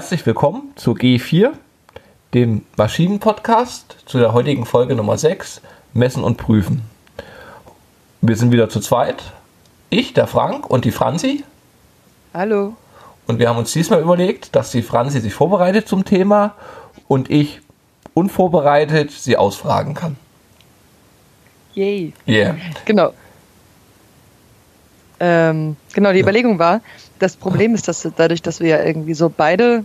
Herzlich willkommen zu G4, dem Maschinenpodcast, zu der heutigen Folge Nummer 6, Messen und Prüfen. Wir sind wieder zu zweit. Ich, der Frank und die Franzi. Hallo. Und wir haben uns diesmal überlegt, dass die Franzi sich vorbereitet zum Thema und ich unvorbereitet sie ausfragen kann. Yay. Yeah. Genau. Ähm, genau, die. Überlegung war, das Problem ist, dass dadurch, dass wir ja irgendwie so beide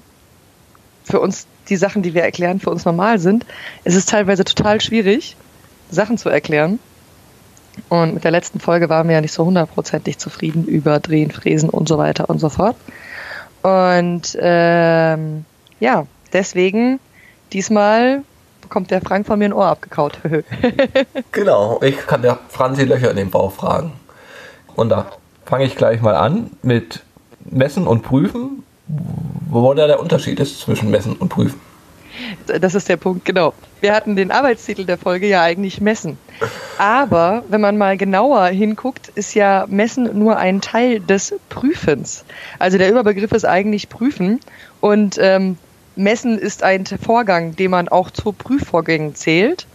für uns die Sachen, die wir erklären, für uns normal sind, ist es teilweise total schwierig, Sachen zu erklären. Und mit der letzten Folge waren wir ja nicht so hundertprozentig zufrieden über Drehen, Fräsen und so weiter und so fort. Und ähm, ja, deswegen diesmal bekommt der Frank von mir ein Ohr abgekaut. genau, ich kann der Franzi Löcher in den Bauch fragen. Und da fange ich gleich mal an mit Messen und Prüfen. Wo da der Unterschied ist zwischen Messen und Prüfen? Das ist der Punkt, genau. Wir hatten den Arbeitstitel der Folge ja eigentlich Messen. Aber wenn man mal genauer hinguckt, ist ja Messen nur ein Teil des Prüfens. Also der Überbegriff ist eigentlich Prüfen. Und ähm, Messen ist ein Vorgang, den man auch zu Prüfvorgängen zählt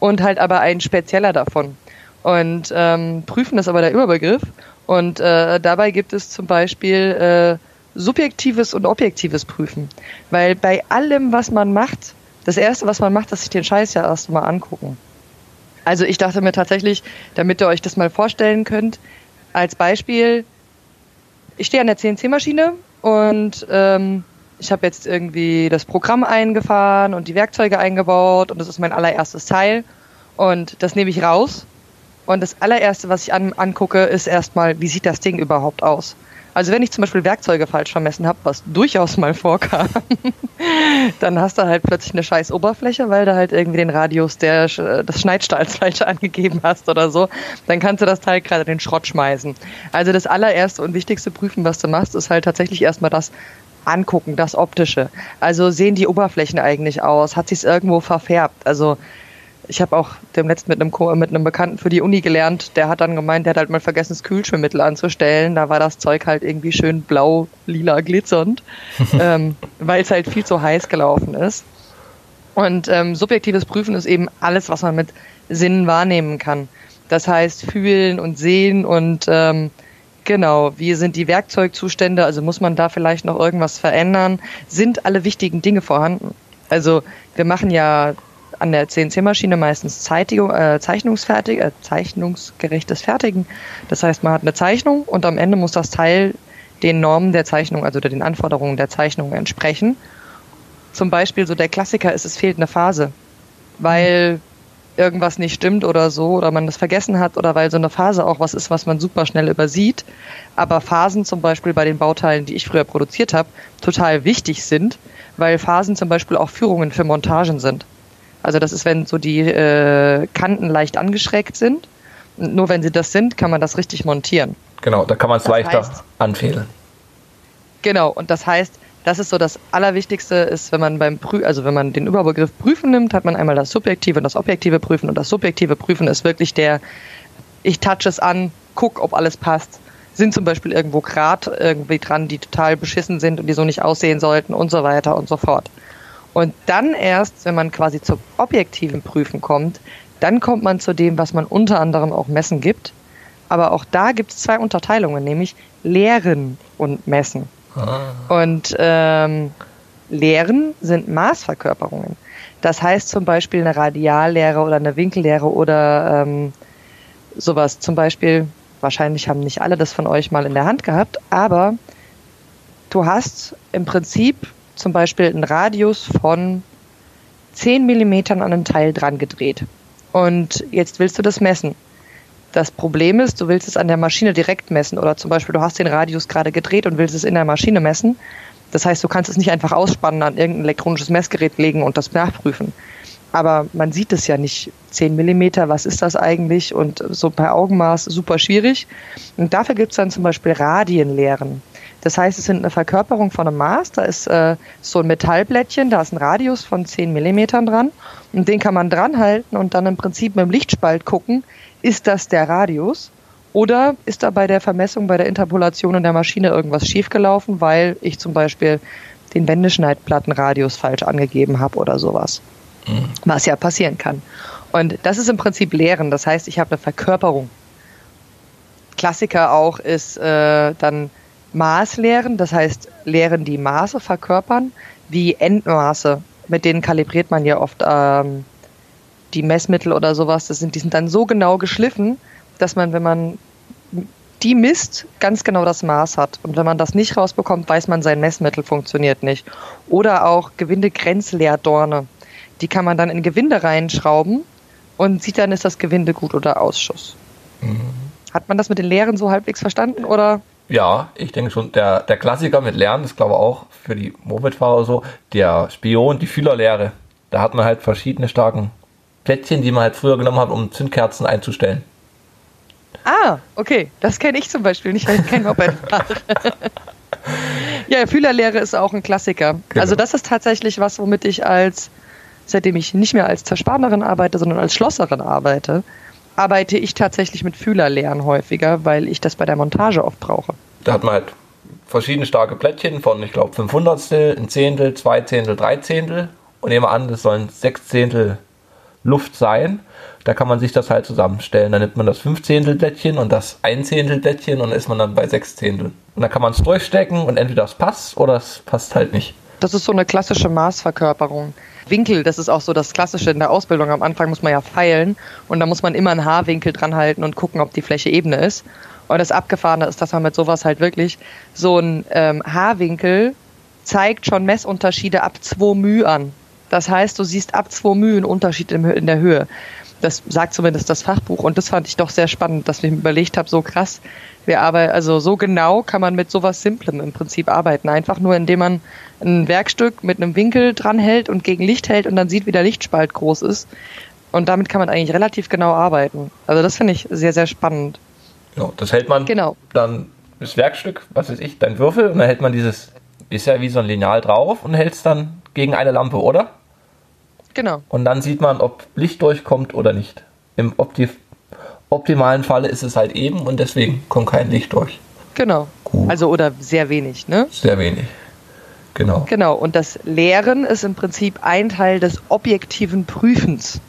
und halt aber ein spezieller davon. Und ähm, Prüfen ist aber der Überbegriff. Und äh, dabei gibt es zum Beispiel äh, subjektives und objektives Prüfen. Weil bei allem, was man macht, das Erste, was man macht, ist sich den Scheiß ja erst mal angucken. Also ich dachte mir tatsächlich, damit ihr euch das mal vorstellen könnt, als Beispiel, ich stehe an der CNC-Maschine und ähm, ich habe jetzt irgendwie das Programm eingefahren und die Werkzeuge eingebaut und das ist mein allererstes Teil und das nehme ich raus und das allererste, was ich an, angucke, ist erstmal, wie sieht das Ding überhaupt aus? Also wenn ich zum Beispiel Werkzeuge falsch vermessen habe, was durchaus mal vorkam, dann hast du halt plötzlich eine scheiß Oberfläche, weil du halt irgendwie den Radius der, des Schneidstahls falsch angegeben hast oder so. Dann kannst du das Teil gerade den Schrott schmeißen. Also das allererste und wichtigste Prüfen, was du machst, ist halt tatsächlich erstmal das, angucken, das Optische. Also sehen die Oberflächen eigentlich aus? Hat sich es irgendwo verfärbt? Also ich habe auch demnächst mit einem, mit einem Bekannten für die Uni gelernt, der hat dann gemeint, der hat halt mal vergessen, das Kühlschwimmmittel anzustellen. Da war das Zeug halt irgendwie schön blau, lila, glitzernd, ähm, weil es halt viel zu heiß gelaufen ist. Und ähm, subjektives Prüfen ist eben alles, was man mit Sinnen wahrnehmen kann. Das heißt, fühlen und sehen und ähm, genau, wie sind die Werkzeugzustände, also muss man da vielleicht noch irgendwas verändern, sind alle wichtigen Dinge vorhanden. Also wir machen ja an der CNC-Maschine meistens Zeitigung, äh, Zeichnungsfertig, äh, zeichnungsgerechtes Fertigen. Das heißt, man hat eine Zeichnung und am Ende muss das Teil den Normen der Zeichnung, also den Anforderungen der Zeichnung entsprechen. Zum Beispiel so der Klassiker ist, es fehlt eine Phase, weil irgendwas nicht stimmt oder so oder man das vergessen hat oder weil so eine Phase auch was ist, was man super schnell übersieht. Aber Phasen zum Beispiel bei den Bauteilen, die ich früher produziert habe, total wichtig sind, weil Phasen zum Beispiel auch Führungen für Montagen sind. Also das ist, wenn so die äh, Kanten leicht angeschrägt sind. Und nur wenn sie das sind, kann man das richtig montieren. Genau, da kann man es leichter heißt, anfehlen. Genau, und das heißt, das ist so das Allerwichtigste, ist, wenn man beim Prü also wenn man den Überbegriff Prüfen nimmt, hat man einmal das subjektive und das objektive Prüfen. Und das subjektive Prüfen ist wirklich der, ich touch es an, guck, ob alles passt. Sind zum Beispiel irgendwo Grad irgendwie dran, die total beschissen sind und die so nicht aussehen sollten und so weiter und so fort. Und dann erst, wenn man quasi zum objektiven Prüfen kommt, dann kommt man zu dem, was man unter anderem auch messen gibt. Aber auch da gibt es zwei Unterteilungen, nämlich Lehren und Messen. Ah. Und ähm, Lehren sind Maßverkörperungen. Das heißt zum Beispiel eine Radiallehre oder eine Winkellehre oder ähm, sowas. Zum Beispiel, wahrscheinlich haben nicht alle das von euch mal in der Hand gehabt, aber du hast im Prinzip zum Beispiel einen Radius von 10 Millimetern an einem Teil dran gedreht. Und jetzt willst du das messen. Das Problem ist, du willst es an der Maschine direkt messen oder zum Beispiel du hast den Radius gerade gedreht und willst es in der Maschine messen. Das heißt, du kannst es nicht einfach ausspannen, an irgendein elektronisches Messgerät legen und das nachprüfen. Aber man sieht es ja nicht. 10 Millimeter, was ist das eigentlich? Und so per Augenmaß super schwierig. Und dafür gibt es dann zum Beispiel Radienlehren. Das heißt, es sind eine Verkörperung von einem Maß. Da ist äh, so ein Metallblättchen, da ist ein Radius von 10 Millimetern dran. Und den kann man dran halten und dann im Prinzip mit dem Lichtspalt gucken, ist das der Radius? Oder ist da bei der Vermessung, bei der Interpolation in der Maschine irgendwas schiefgelaufen, weil ich zum Beispiel den Wendeschneidplattenradius falsch angegeben habe oder sowas. Mhm. Was ja passieren kann. Und das ist im Prinzip Lehren. Das heißt, ich habe eine Verkörperung. Klassiker auch ist äh, dann Maßlehren, das heißt Lehren, die Maße verkörpern, wie Endmaße. Mit denen kalibriert man ja oft ähm, die Messmittel oder sowas. Das sind, die sind dann so genau geschliffen, dass man, wenn man die misst, ganz genau das Maß hat. Und wenn man das nicht rausbekommt, weiß man, sein Messmittel funktioniert nicht. Oder auch Gewindegrenzleerdorne. Die kann man dann in Gewinde reinschrauben und sieht dann, ist das Gewinde gut oder Ausschuss. Mhm. Hat man das mit den Lehren so halbwegs verstanden oder? Ja, ich denke schon. Der, der Klassiker mit Lernen ist, glaube ich, auch für die Mopedfahrer so. Der Spion, die Fühlerlehre. Da hat man halt verschiedene starken Plättchen, die man halt früher genommen hat, um Zündkerzen einzustellen. Ah, okay. Das kenne ich zum Beispiel nicht, weil ich kein Moped fahre. ja, Fühlerlehre ist auch ein Klassiker. Genau. Also das ist tatsächlich was, womit ich als, seitdem ich nicht mehr als Zerspanerin arbeite, sondern als Schlosserin arbeite, arbeite ich tatsächlich mit Fühlerlehren häufiger, weil ich das bei der Montage oft brauche. Da hat man halt verschiedene starke Plättchen von, ich glaube, 500 ein Zehntel, zwei Zehntel, drei Zehntel. Und nehmen wir an, das sollen sechs Zehntel Luft sein. Da kann man sich das halt zusammenstellen. Dann nimmt man das 5 Zehntel Plättchen und das 1 Zehntel Plättchen und dann ist man dann bei 6 Zehntel. Und dann kann man es durchstecken und entweder es passt oder es passt halt nicht. Das ist so eine klassische Maßverkörperung. Winkel, das ist auch so das Klassische in der Ausbildung. Am Anfang muss man ja feilen und da muss man immer einen Haarwinkel dran halten und gucken, ob die Fläche ebene ist. Und das Abgefahrene ist, dass man mit sowas halt wirklich so ein ähm, Haarwinkel zeigt schon Messunterschiede ab 2 μ an. Das heißt, du siehst ab 2 μ einen Unterschied in der Höhe. Das sagt zumindest das Fachbuch und das fand ich doch sehr spannend, dass ich mir überlegt habe, so krass, wir arbeiten, also so genau kann man mit sowas Simplem im Prinzip arbeiten. Einfach nur, indem man ein Werkstück mit einem Winkel dran hält und gegen Licht hält und dann sieht, wie der Lichtspalt groß ist. Und damit kann man eigentlich relativ genau arbeiten. Also das finde ich sehr, sehr spannend. Ja, das hält man genau. dann das Werkstück, was weiß ich, dein Würfel und dann hält man dieses, ist ja wie so ein Lineal drauf und hält es dann gegen eine Lampe, oder? Genau. Und dann sieht man, ob Licht durchkommt oder nicht. Im opti optimalen Falle ist es halt eben und deswegen kommt kein Licht durch. Genau. Gut. Also oder sehr wenig, ne? Sehr wenig. Genau. Genau. Und das Lehren ist im Prinzip ein Teil des objektiven Prüfens.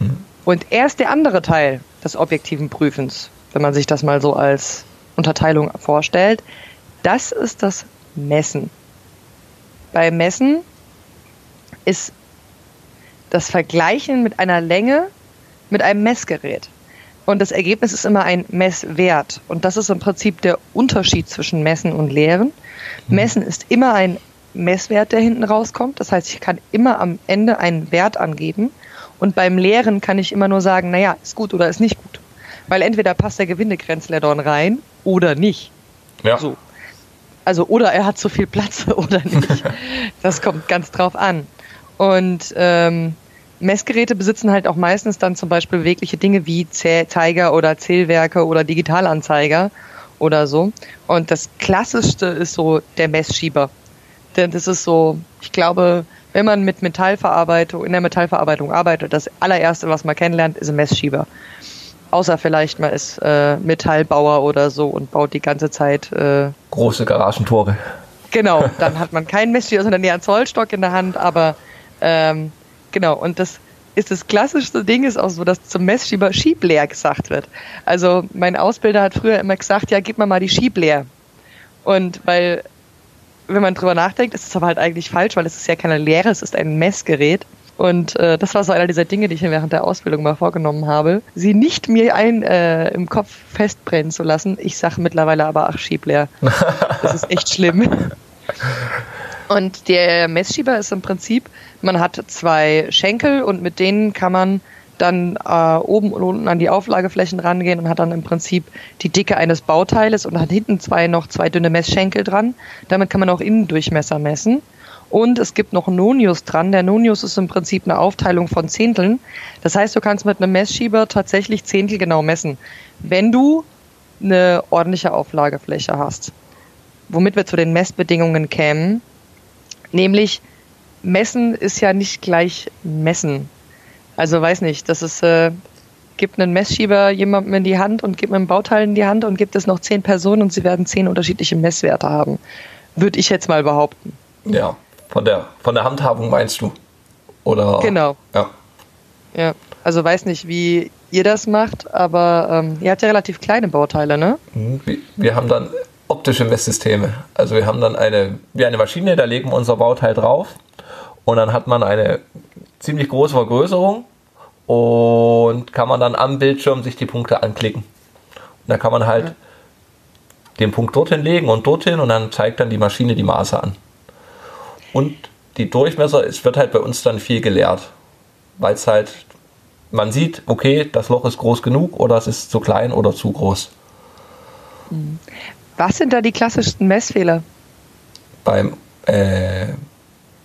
Mhm. Und erst der andere Teil des objektiven Prüfens, wenn man sich das mal so als Unterteilung vorstellt, das ist das Messen. Beim Messen ist das Vergleichen mit einer Länge mit einem Messgerät. Und das Ergebnis ist immer ein Messwert. Und das ist im Prinzip der Unterschied zwischen Messen und Lehren. Mhm. Messen ist immer ein Messwert, der hinten rauskommt. Das heißt, ich kann immer am Ende einen Wert angeben. Und beim Lehren kann ich immer nur sagen, naja, ist gut oder ist nicht gut. Weil entweder passt der Gewindegrenzledorn rein oder nicht. Ja. So. Also oder er hat zu viel Platz oder nicht. das kommt ganz drauf an. Und ähm, Messgeräte besitzen halt auch meistens dann zum Beispiel bewegliche Dinge wie Zeiger oder Zählwerke oder Digitalanzeiger oder so. Und das Klassischste ist so der Messschieber. Denn das ist so, ich glaube, wenn man mit Metallverarbeitung, in der Metallverarbeitung arbeitet, das allererste, was man kennenlernt, ist ein Messschieber. Außer vielleicht man ist äh, Metallbauer oder so und baut die ganze Zeit äh, große Garagentore. Genau, dann hat man keinen Messschieber, sondern eher einen Zollstock in der Hand, aber ähm, genau, und das ist das klassischste Ding ist auch so, dass zum Messschieber Schiebleer gesagt wird. Also mein Ausbilder hat früher immer gesagt, ja, gib mir mal die Schiebleer. Und weil, wenn man drüber nachdenkt, ist es aber halt eigentlich falsch, weil es ist ja keine Lehre, es ist ein Messgerät. Und äh, das war so einer dieser Dinge, die ich mir während der Ausbildung mal vorgenommen habe, sie nicht mir ein äh, im Kopf festbrennen zu lassen. Ich sage mittlerweile aber, ach, Schiebleer. Das ist echt schlimm. Und der Messschieber ist im Prinzip, man hat zwei Schenkel und mit denen kann man dann äh, oben und unten an die Auflageflächen rangehen und hat dann im Prinzip die Dicke eines Bauteiles und hat hinten zwei noch zwei dünne Messschenkel dran. Damit kann man auch Innendurchmesser messen. Und es gibt noch Nonius dran. Der Nonius ist im Prinzip eine Aufteilung von Zehnteln. Das heißt, du kannst mit einem Messschieber tatsächlich Zehntel genau messen, wenn du eine ordentliche Auflagefläche hast. Womit wir zu den Messbedingungen kämen. Nämlich, messen ist ja nicht gleich messen. Also weiß nicht, das ist, äh, gibt einen Messschieber jemandem in die Hand und gibt einen Bauteil in die Hand und gibt es noch zehn Personen und sie werden zehn unterschiedliche Messwerte haben. Würde ich jetzt mal behaupten. Ja, Von der, von der Handhabung meinst du? Oder? Genau. Ja. Ja, also weiß nicht, wie ihr das macht, aber ähm, ihr habt ja relativ kleine Bauteile, ne? Mhm. Wir, wir haben dann optische Messsysteme. Also wir haben dann eine, wie eine Maschine, da legen wir unser Bauteil drauf und dann hat man eine ziemlich große Vergrößerung und kann man dann am Bildschirm sich die Punkte anklicken. Und da kann man halt Ja. den Punkt dorthin legen und dorthin und dann zeigt dann die Maschine die Maße an. Und die Durchmesser, es wird halt bei uns dann viel geleert, weil es halt, man sieht, okay, das Loch ist groß genug oder es ist zu klein oder zu groß. Was sind da die klassischsten Messfehler, Beim, äh,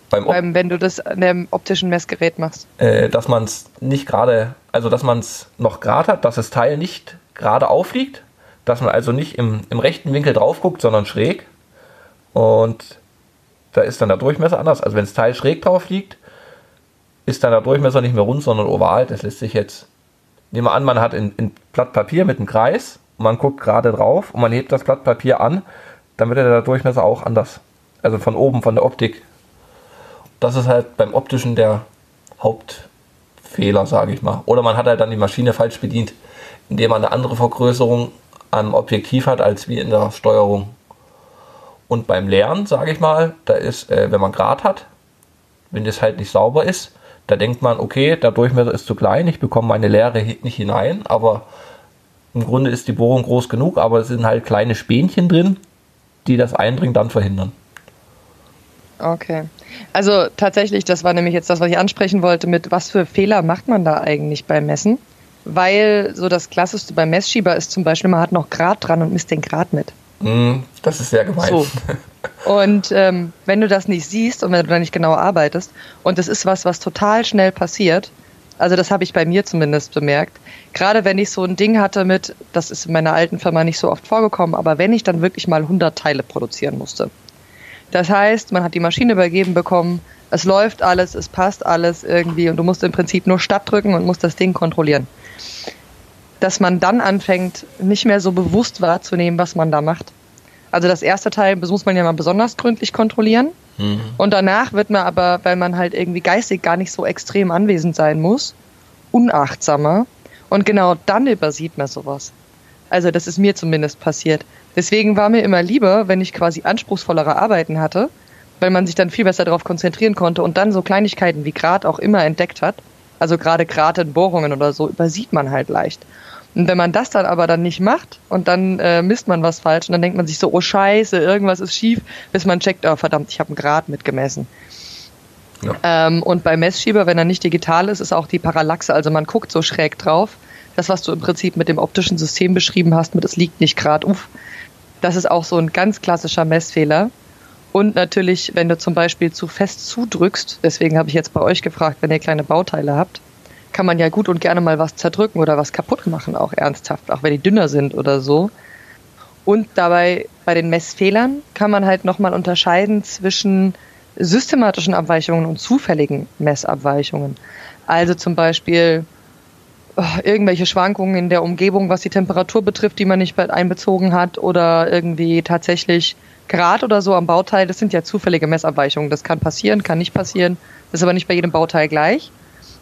beim, beim, wenn du das an dem optischen Messgerät machst? äh, dass man es nicht gerade, also dass man es noch gerade hat, dass das Teil nicht gerade aufliegt, dass man also nicht im, im rechten Winkel drauf guckt, sondern schräg. Und da ist dann der Durchmesser anders. Also wenn das Teil schräg drauf liegt, ist dann der Durchmesser nicht mehr rund, sondern oval. Das lässt sich jetzt, nehmen wir an, man hat ein Blatt Papier mit einem Kreis man guckt gerade drauf und man hebt das Blatt Papier an, dann wird der Durchmesser auch anders. Also von oben, von der Optik. Das ist halt beim optischen der Hauptfehler, sage ich mal. Oder man hat halt dann die Maschine falsch bedient, indem man eine andere Vergrößerung am Objektiv hat als wie in der Steuerung. Und beim Lernen, sage ich mal, da ist, äh, wenn man Grad hat, wenn das halt nicht sauber ist, da denkt man, okay, der Durchmesser ist zu klein, ich bekomme meine Leere nicht hinein, aber im Grunde ist die Bohrung groß genug, aber es sind halt kleine Spänchen drin, die das Eindringen dann verhindern. Okay. Also tatsächlich, das war nämlich jetzt das, was ich ansprechen wollte, mit was für Fehler macht man da eigentlich beim Messen? Weil so das Klassischste beim Messschieber ist zum Beispiel, man hat noch Grad dran und misst den Grad mit. Mm, das ist sehr gemein. So. Und ähm, wenn du das nicht siehst und wenn du da nicht genau arbeitest, und das ist was, was total schnell passiert, also das habe ich bei mir zumindest bemerkt, gerade wenn ich so ein Ding hatte mit, das ist in meiner alten Firma nicht so oft vorgekommen, aber wenn ich dann wirklich mal 100 Teile produzieren musste. Das heißt, man hat die Maschine übergeben bekommen, es läuft alles, es passt alles irgendwie und du musst im Prinzip nur Statt drücken und musst das Ding kontrollieren. Dass man dann anfängt, nicht mehr so bewusst wahrzunehmen, was man da macht. Also das erste Teil muss man ja mal besonders gründlich kontrollieren. Mhm. Und danach wird man aber, weil man halt irgendwie geistig gar nicht so extrem anwesend sein muss, unachtsamer. Und genau dann übersieht man sowas. Also das ist mir zumindest passiert. Deswegen war mir immer lieber, wenn ich quasi anspruchsvollere Arbeiten hatte, weil man sich dann viel besser darauf konzentrieren konnte und dann so Kleinigkeiten wie Grad auch immer entdeckt hat. Also gerade Grad in Bohrungen oder so übersieht man halt leicht. Und wenn man das dann aber dann nicht macht und dann äh, misst man was falsch und dann denkt man sich so, oh scheiße, irgendwas ist schief, bis man checkt, oh verdammt, ich habe einen Grad mitgemessen. Ja. Ähm, und beim Messschieber, wenn er nicht digital ist, ist auch die Parallaxe, also man guckt so schräg drauf. Das, was du im Prinzip mit dem optischen System beschrieben hast, mit es liegt nicht grad, uff, das ist auch so ein ganz klassischer Messfehler. Und natürlich, wenn du zum Beispiel zu fest zudrückst, deswegen habe ich jetzt bei euch gefragt, wenn ihr kleine Bauteile habt, kann man ja gut und gerne mal was zerdrücken oder was kaputt machen, auch ernsthaft, auch wenn die dünner sind oder so. Und dabei bei den Messfehlern kann man halt nochmal unterscheiden zwischen systematischen Abweichungen und zufälligen Messabweichungen. Also zum Beispiel oh, irgendwelche Schwankungen in der Umgebung, was die Temperatur betrifft, die man nicht einbezogen hat oder irgendwie tatsächlich Grad oder so am Bauteil. Das sind ja zufällige Messabweichungen. Das kann passieren, kann nicht passieren. Das ist aber nicht bei jedem Bauteil gleich.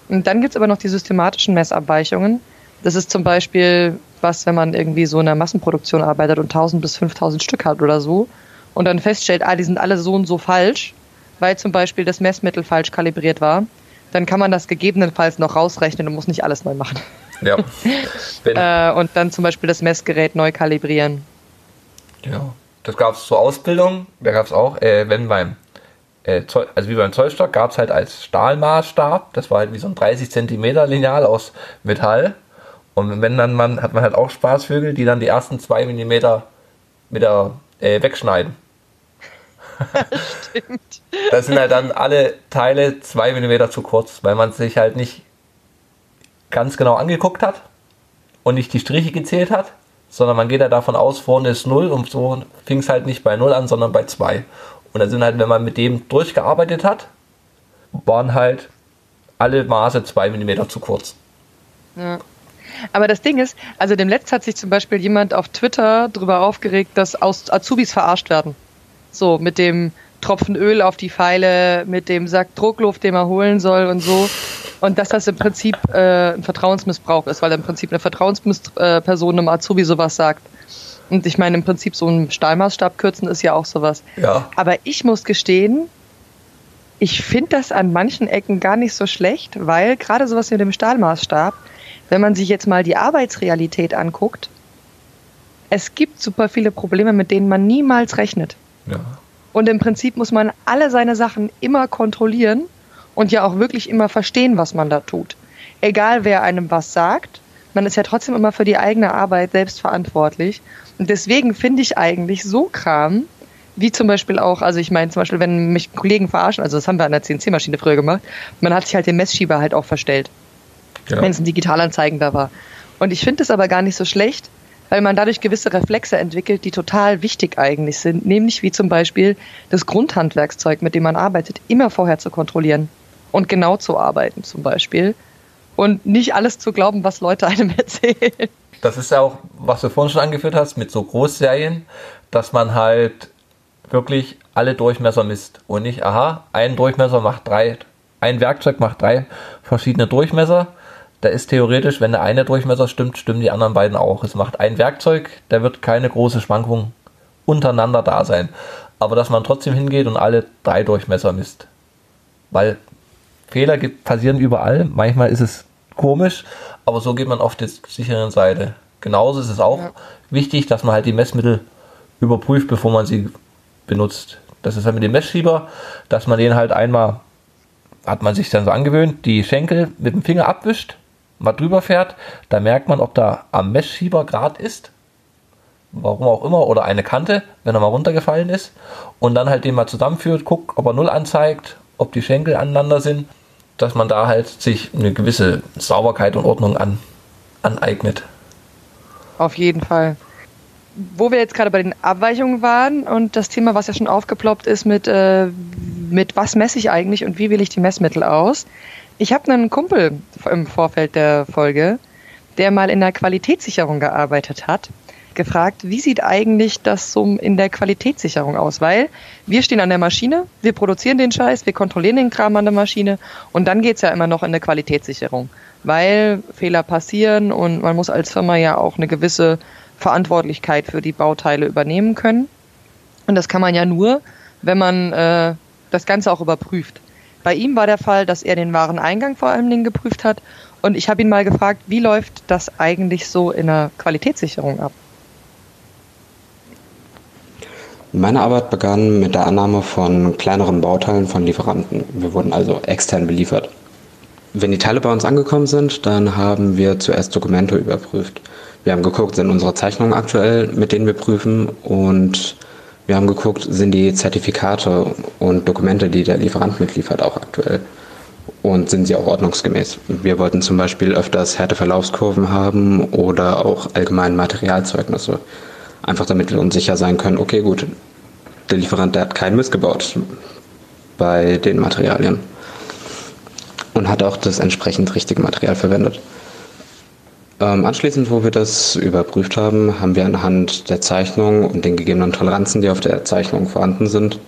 Und dann gibt's aber noch die systematischen Messabweichungen. Das ist zum Beispiel was, wenn man irgendwie so in einer Massenproduktion arbeitet und 1000 bis 5000 Stück hat oder so und dann feststellt, ah, die sind alle so und so falsch, weil zum Beispiel das Messmittel falsch kalibriert war, dann kann man das gegebenenfalls noch rausrechnen und muss nicht alles neu machen. Ja. Äh, und dann zum Beispiel das Messgerät neu kalibrieren. ja. Das gab es zur Ausbildung, da gab es auch, äh, wenn beim, äh, Zoll, also wie beim Zollstock, gab es halt als Stahlmaßstab, das war halt wie so ein 30 Zentimeter Lineal aus Metall. Und wenn dann man, hat man halt auch Spaßvögel, die dann die ersten zwei Millimeter mit der, äh, wegschneiden. Stimmt. Das sind halt dann alle Teile zwei Millimeter zu kurz, weil man sich halt nicht ganz genau angeguckt hat und nicht die Striche gezählt hat, sondern man geht ja davon aus, vorne ist 0 und so fing es halt nicht bei 0 an, sondern bei 2. Und dann sind halt, wenn man mit dem durchgearbeitet hat, waren halt alle Maße 2 mm zu kurz. Ja. Aber das Ding ist, also dem Letzt hat sich zum Beispiel jemand auf Twitter darüber aufgeregt, dass Aus Azubis verarscht werden. So, mit dem, Tropfen Öl auf die Pfeile mit dem Sack Druckluft, den man holen soll und so. Und dass das im Prinzip äh, ein Vertrauensmissbrauch ist, weil im Prinzip eine Vertrauensperson einem Azubi sowas sagt. Und ich meine, im Prinzip so ein Stahlmaßstab kürzen ist ja auch sowas. Ja. Aber ich muss gestehen, ich finde das an manchen Ecken gar nicht so schlecht, weil gerade sowas wie dem Stahlmaßstab, wenn man sich jetzt mal die Arbeitsrealität anguckt, es gibt super viele Probleme, mit denen man niemals rechnet. Ja. Und im Prinzip muss man alle seine Sachen immer kontrollieren und ja auch wirklich immer verstehen, was man da tut. Egal wer einem was sagt, man ist ja trotzdem immer für die eigene Arbeit selbst verantwortlich. Und deswegen finde ich eigentlich so Kram, wie zum Beispiel auch, also ich meine zum Beispiel, wenn mich Kollegen verarschen, also das haben wir an der CNC-Maschine früher gemacht, man hat sich halt den Messschieber halt auch verstellt, Genau. wenn es ein Digitalanzeigen da war. Und ich finde es aber gar nicht so schlecht, weil man dadurch gewisse Reflexe entwickelt, die total wichtig eigentlich sind, nämlich wie zum Beispiel das Grundhandwerkszeug, mit dem man arbeitet, immer vorher zu kontrollieren und genau zu arbeiten zum Beispiel und nicht alles zu glauben, was Leute einem erzählen. Das ist ja auch, was du vorhin schon angeführt hast, mit so Großserien, dass man halt wirklich alle Durchmesser misst und nicht, aha, ein Durchmesser macht drei, ein Werkzeug macht drei verschiedene Durchmesser. Da ist theoretisch, wenn der eine Durchmesser stimmt, stimmen die anderen beiden auch. Es macht ein Werkzeug, da wird keine große Schwankung untereinander da sein. Aber dass man trotzdem hingeht und alle drei Durchmesser misst. Weil Fehler passieren überall. Manchmal ist es komisch, aber so geht man auf der sicheren Seite. Genauso ist es auch Ja. wichtig, dass man halt die Messmittel überprüft, bevor man sie benutzt. Das ist halt mit dem Messschieber, dass man den halt einmal, hat man sich dann so angewöhnt, die Schenkel mit dem Finger abwischt, mal drüber fährt, da merkt man, ob da am Messschieber Grad ist, warum auch immer, oder eine Kante, wenn er mal runtergefallen ist, und dann halt den mal zusammenführt, guckt, ob er Null anzeigt, ob die Schenkel aneinander sind, dass man da halt sich eine gewisse Sauberkeit und Ordnung an, aneignet. Auf jeden Fall. Wo wir jetzt gerade bei den Abweichungen waren und das Thema, was ja schon aufgeploppt ist, mit, äh, mit was messe ich eigentlich und wie wähle ich die Messmittel aus. Ich habe einen Kumpel im Vorfeld der Folge, der mal in der Qualitätssicherung gearbeitet hat, gefragt, wie sieht eigentlich das so in der Qualitätssicherung aus? Weil wir stehen an der Maschine, wir produzieren den Scheiß, wir kontrollieren den Kram an der Maschine und dann geht's ja immer noch in eine Qualitätssicherung, weil Fehler passieren und man muss als Firma ja auch eine gewisse Verantwortlichkeit für die Bauteile übernehmen können. Und das kann man ja nur, wenn man äh, das Ganze auch überprüft. Bei ihm war der Fall, dass er den Wareneingang vor allen Dingen geprüft hat. Und ich habe ihn mal gefragt, wie läuft das eigentlich so in der Qualitätssicherung ab? Meine Arbeit begann mit der Annahme von kleineren Bauteilen von Lieferanten. Wir wurden also extern beliefert. Wenn die Teile bei uns angekommen sind, dann haben wir zuerst Dokumente überprüft. Wir haben geguckt, sind unsere Zeichnungen aktuell, mit denen wir prüfen und wir haben geguckt, sind die Zertifikate und Dokumente, die der Lieferant mitliefert, auch aktuell und sind sie auch ordnungsgemäß. Wir wollten zum Beispiel öfters Härteverlaufskurven haben oder auch allgemein Materialzeugnisse. Einfach damit wir uns sicher sein können, okay, gut, der Lieferant, der hat keinen Mist gebaut bei den Materialien und hat auch das entsprechend richtige Material verwendet. Ähm, anschließend, wo wir das überprüft haben, haben wir anhand der Zeichnung und den gegebenen Toleranzen, die auf der Zeichnung vorhanden sind,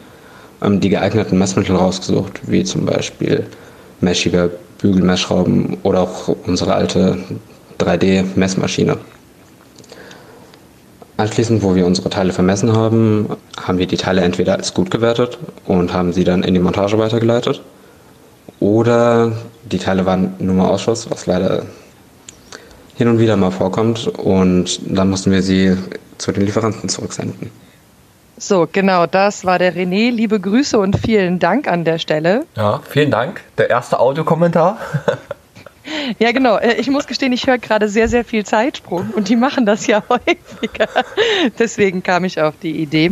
ähm, die geeigneten Messmittel rausgesucht, wie zum Beispiel Messschieber, Bügelmessschrauben oder auch unsere alte 3D-Messmaschine. Anschließend, wo wir unsere Teile vermessen haben, haben wir die Teile entweder als gut gewertet und haben sie dann in die Montage weitergeleitet. Oder die Teile waren nur mal Ausschuss, was leider hin und wieder mal vorkommt. Und dann mussten wir sie zu den Lieferanten zurücksenden. So, genau, das war der René. Liebe Grüße und vielen Dank an der Stelle. Ja, vielen Dank. Der erste Audiokommentar. Ja, genau. Äh, Ich muss gestehen, ich höre gerade sehr, sehr viel Zeitsprung und die machen das ja häufiger. Deswegen kam ich auf die Idee.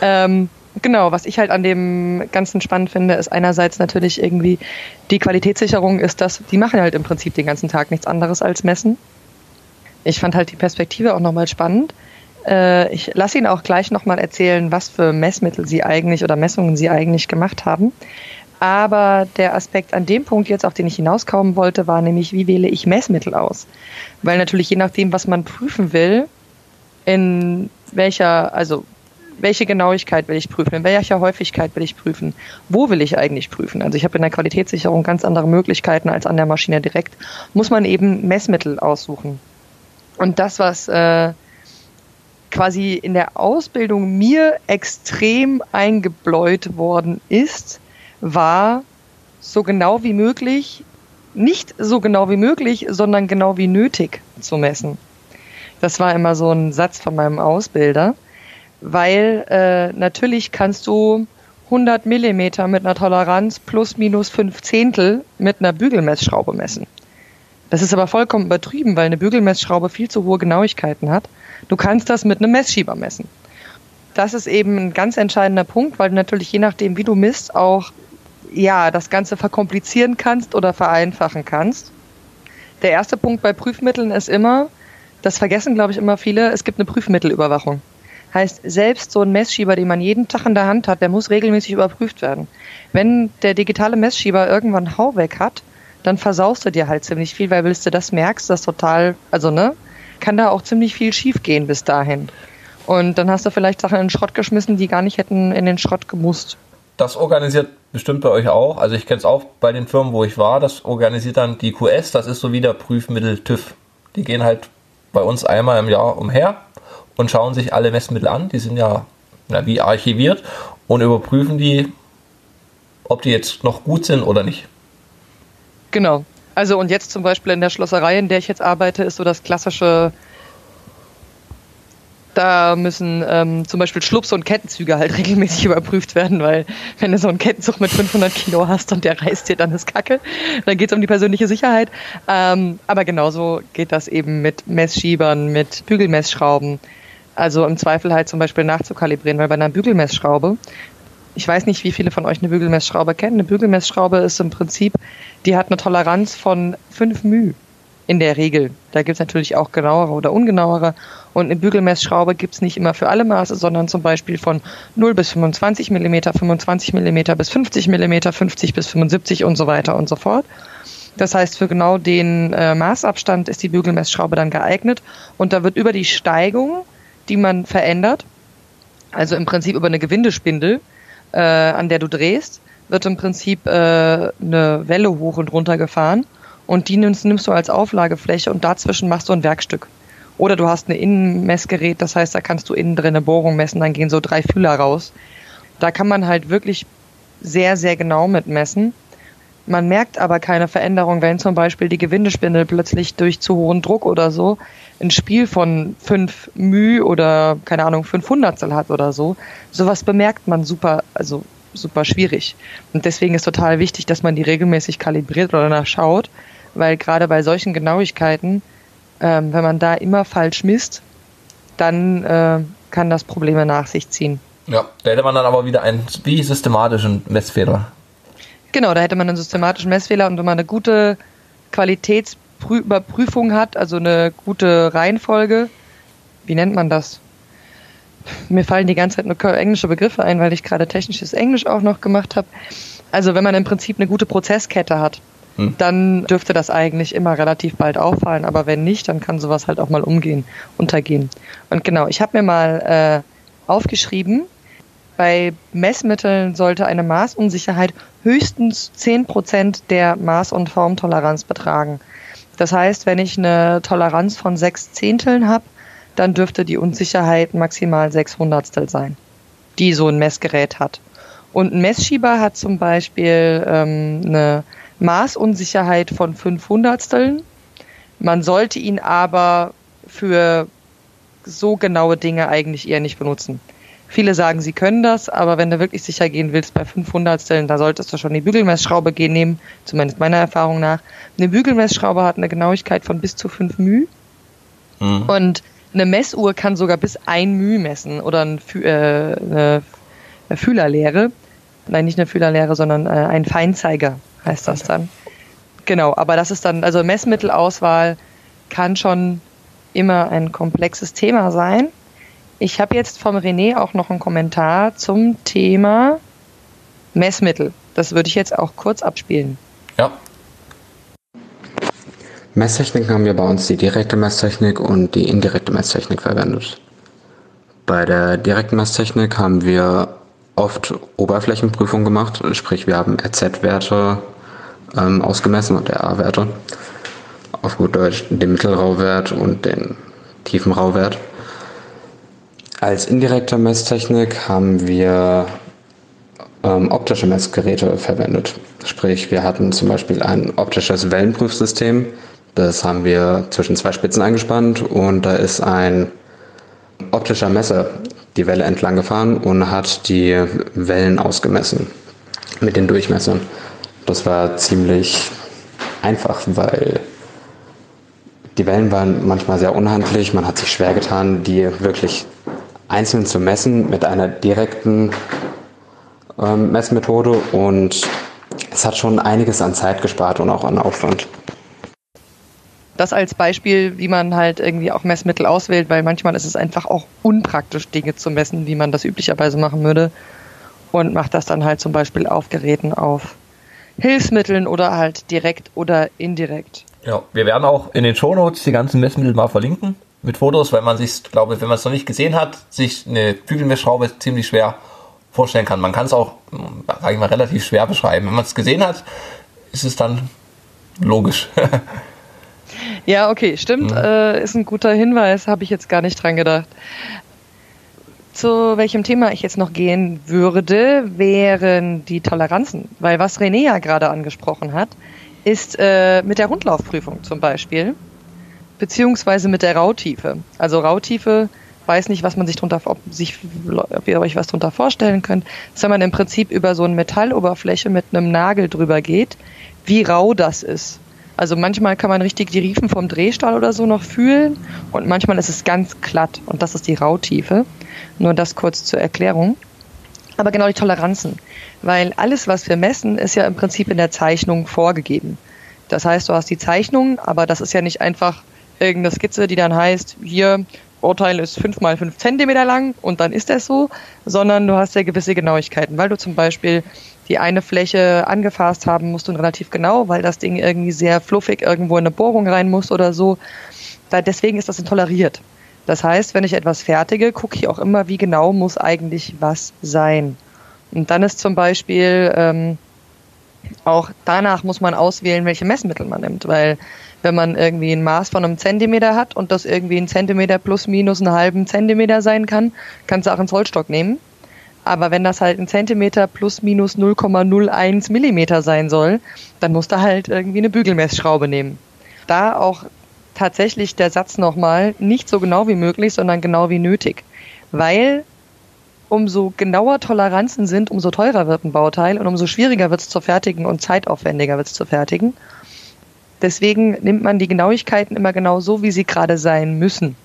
Ähm, genau, was ich halt an dem Ganzen spannend finde, ist einerseits natürlich irgendwie die Qualitätssicherung ist das, die machen halt im Prinzip den ganzen Tag nichts anderes als messen. Ich fand halt die Perspektive auch nochmal spannend. Äh, ich lasse Ihnen auch gleich nochmal erzählen, was für Messmittel Sie eigentlich oder Messungen Sie eigentlich gemacht haben. Aber der Aspekt an dem Punkt jetzt, auf den ich hinauskommen wollte, war nämlich, wie wähle ich Messmittel aus? Weil natürlich je nachdem, was man prüfen will, in welcher, also welche Genauigkeit will ich prüfen, in welcher Häufigkeit will ich prüfen, wo will ich eigentlich prüfen. Also ich habe in der Qualitätssicherung ganz andere Möglichkeiten als an der Maschine direkt, muss man eben Messmittel aussuchen. Und das, was äh, quasi in der Ausbildung mir extrem eingebläut worden ist, war so genau wie möglich, nicht so genau wie möglich, sondern genau wie nötig zu messen. Das war immer so ein Satz von meinem Ausbilder, weil äh, natürlich kannst du 100 Millimeter mit einer Toleranz plus minus fünf Zehntel mit einer Bügelmessschraube messen. Das ist aber vollkommen übertrieben, weil eine Bügelmessschraube viel zu hohe Genauigkeiten hat. Du kannst das mit einem Messschieber messen. Das ist eben ein ganz entscheidender Punkt, weil du natürlich je nachdem, wie du misst, auch ja, das Ganze verkomplizieren kannst oder vereinfachen kannst. Der erste Punkt bei Prüfmitteln ist immer, das vergessen, glaube ich, immer viele, es gibt eine Prüfmittelüberwachung. Heißt, selbst so ein Messschieber, den man jeden Tag in der Hand hat, der muss regelmäßig überprüft werden. Wenn der digitale Messschieber irgendwann Hau weg hat, dann versaust du dir halt ziemlich viel, weil willst du das merkst, das total, also ne, kann da auch ziemlich viel schief gehen bis dahin. Und dann hast du vielleicht Sachen in den Schrott geschmissen, die gar nicht hätten in den Schrott gemusst. Das organisiert bestimmt bei euch auch. Also ich kenne es auch bei den Firmen, wo ich war. Das organisiert dann die QS. Das ist so wie der Prüfmittel TÜV. Die gehen halt bei uns einmal im Jahr umher und schauen sich alle Messmittel an. Die sind ja na, wie archiviert und überprüfen die, ob die jetzt noch gut sind oder nicht. Genau. Also und jetzt zum Beispiel in der Schlosserei, in der ich jetzt arbeite, ist so das klassische, da müssen ähm, zum Beispiel Schlups und Kettenzüge halt regelmäßig überprüft werden, weil wenn du so einen Kettenzug mit 500 Kilo hast und der reißt dir, dann ist Kacke. Dann geht es um die persönliche Sicherheit. Ähm, aber genauso geht das eben mit Messschiebern, mit Bügelmessschrauben. Also im Zweifel halt zum Beispiel nachzukalibrieren, weil bei einer Bügelmessschraube ich weiß nicht, wie viele von euch eine Bügelmessschraube kennen. Eine Bügelmessschraube ist im Prinzip, die hat eine Toleranz von 5 μ in der Regel. Da gibt es natürlich auch genauere oder ungenauere. Und eine Bügelmessschraube gibt es nicht immer für alle Maße, sondern zum Beispiel von 0 bis 25 mm, 25 mm bis 50 mm, 50 bis 75 und so weiter und so fort. Das heißt, für genau den äh, Maßabstand ist die Bügelmessschraube dann geeignet. Und da wird über die Steigung, die man verändert, also im Prinzip über eine Gewindespindel, äh, an der du drehst, wird im Prinzip äh, eine Welle hoch und runter gefahren und die nimmst, nimmst du als Auflagefläche und dazwischen machst du ein Werkstück. Oder du hast ein Innenmessgerät, das heißt, da kannst du innen drin eine Bohrung messen, dann gehen so drei Fühler raus. Da kann man halt wirklich sehr, sehr genau mitmessen. Man merkt aber keine Veränderung, wenn zum Beispiel die Gewindespindel plötzlich durch zu hohen Druck oder so ein Spiel von 5 μ oder keine Ahnung 500 hat oder so. Sowas bemerkt man super, also super schwierig. Und deswegen ist total wichtig, dass man die regelmäßig kalibriert oder nachschaut, weil gerade bei solchen Genauigkeiten, ähm, wenn man da immer falsch misst, dann äh, kann das Probleme nach sich ziehen. Ja, da hätte man dann aber wieder einen wie systematischen Messfehler. Genau, da hätte man einen systematischen Messfehler und wenn man eine gute Qualitätsüberprüfung hat, also eine gute Reihenfolge, wie nennt man das? Mir fallen die ganze Zeit nur englische Begriffe ein, weil ich gerade technisches Englisch auch noch gemacht habe. Also wenn man im Prinzip eine gute Prozesskette hat, hm. dann dürfte das eigentlich immer relativ bald auffallen. Aber wenn nicht, dann kann sowas halt auch mal umgehen, untergehen. Und genau, ich habe mir mal äh, aufgeschrieben, bei Messmitteln sollte eine Maßunsicherheit höchstens 10% der Maß- und Formtoleranz betragen. Das heißt, wenn ich eine Toleranz von sechs Zehnteln habe, dann dürfte die Unsicherheit maximal sechs Hundertstel sein, die so ein Messgerät hat. Und ein Messschieber hat zum Beispiel ähm, eine Maßunsicherheit von fünf Hundertsteln. Man sollte ihn aber für so genaue Dinge eigentlich eher nicht benutzen. Viele sagen, sie können das, aber wenn du wirklich sicher gehen willst bei 500 Stellen, da solltest du schon die Bügelmessschraube gehen nehmen, zumindest meiner Erfahrung nach. Eine Bügelmessschraube hat eine Genauigkeit von bis zu 5 μ. Mhm. Und eine Messuhr kann sogar bis 1 μ messen oder ein, äh, eine, eine Fühlerlehre. Nein, nicht eine Fühlerlehre, sondern äh, ein Feinzeiger heißt das dann. Genau, aber das ist dann, also Messmittelauswahl kann schon immer ein komplexes Thema sein. Ich habe jetzt vom René auch noch einen Kommentar zum Thema Messmittel. Das würde ich jetzt auch kurz abspielen. Ja. Messtechniken haben wir bei uns die direkte Messtechnik und die indirekte Messtechnik verwendet. Bei der direkten Messtechnik haben wir oft Oberflächenprüfung gemacht, sprich wir haben RZ-Werte ähm, ausgemessen und RA-Werte. Auf gut Deutsch den Mittelrauwert und den tiefen Rauwert. Als indirekte Messtechnik haben wir ähm, optische Messgeräte verwendet. Sprich, wir hatten zum Beispiel ein optisches Wellenprüfsystem. Das haben wir zwischen zwei Spitzen eingespannt und da ist ein optischer Messer die Welle entlang gefahren und hat die Wellen ausgemessen mit den Durchmessern. Das war ziemlich einfach, weil die Wellen waren manchmal sehr unhandlich. Man hat sich schwer getan, die wirklich einzeln zu messen mit einer direkten ähm, Messmethode und es hat schon einiges an Zeit gespart und auch an Aufwand. Das als Beispiel, wie man halt irgendwie auch Messmittel auswählt, weil manchmal ist es einfach auch unpraktisch, Dinge zu messen, wie man das üblicherweise machen würde. Und macht das dann halt zum Beispiel auf Geräten, auf Hilfsmitteln oder halt direkt oder indirekt. Ja, wir werden auch in den Shownotes die ganzen Messmittel mal verlinken mit Fotos, weil man sich, glaube ich, wenn man es noch nicht gesehen hat, sich eine Bügelmessschraube ziemlich schwer vorstellen kann. Man kann es auch, sage ich mal, relativ schwer beschreiben. Wenn man es gesehen hat, ist es dann logisch. ja, okay, stimmt. Mhm. Äh, ist ein guter Hinweis, habe ich jetzt gar nicht dran gedacht. Zu welchem Thema ich jetzt noch gehen würde, wären die Toleranzen. Weil was René ja gerade angesprochen hat, ist äh, mit der Rundlaufprüfung zum Beispiel, beziehungsweise mit der Rautiefe. Also Rautiefe weiß nicht, was man sich drunter, ob, sich, ob ihr euch was drunter vorstellen könnt, dass wenn man im Prinzip über so eine Metalloberfläche mit einem Nagel drüber geht, wie rau das ist. Also manchmal kann man richtig die Riefen vom Drehstahl oder so noch fühlen und manchmal ist es ganz glatt und das ist die Rautiefe. Nur das kurz zur Erklärung. Aber genau die Toleranzen, weil alles, was wir messen, ist ja im Prinzip in der Zeichnung vorgegeben. Das heißt, du hast die Zeichnung, aber das ist ja nicht einfach irgendeine Skizze, die dann heißt, hier Urteil ist fünf mal fünf Zentimeter lang und dann ist das so, sondern du hast ja gewisse Genauigkeiten, weil du zum Beispiel die eine Fläche angefasst haben musst und relativ genau, weil das Ding irgendwie sehr fluffig irgendwo in eine Bohrung rein muss oder so. Deswegen ist das toleriert. Das heißt, wenn ich etwas fertige, gucke ich auch immer, wie genau muss eigentlich was sein. Und dann ist zum Beispiel ähm, auch danach muss man auswählen, welche Messmittel man nimmt, weil wenn man irgendwie ein Maß von einem Zentimeter hat und das irgendwie ein Zentimeter plus minus einen halben Zentimeter sein kann, kannst du auch einen Zollstock nehmen. Aber wenn das halt ein Zentimeter plus minus 0,01 Millimeter sein soll, dann musst du halt irgendwie eine Bügelmessschraube nehmen. Da auch tatsächlich der Satz nochmal nicht so genau wie möglich, sondern genau wie nötig. Weil umso genauer Toleranzen sind, umso teurer wird ein Bauteil und umso schwieriger wird es zu fertigen und zeitaufwendiger wird es zu fertigen. Deswegen nimmt man die Genauigkeiten immer genau so, wie sie gerade sein müssen.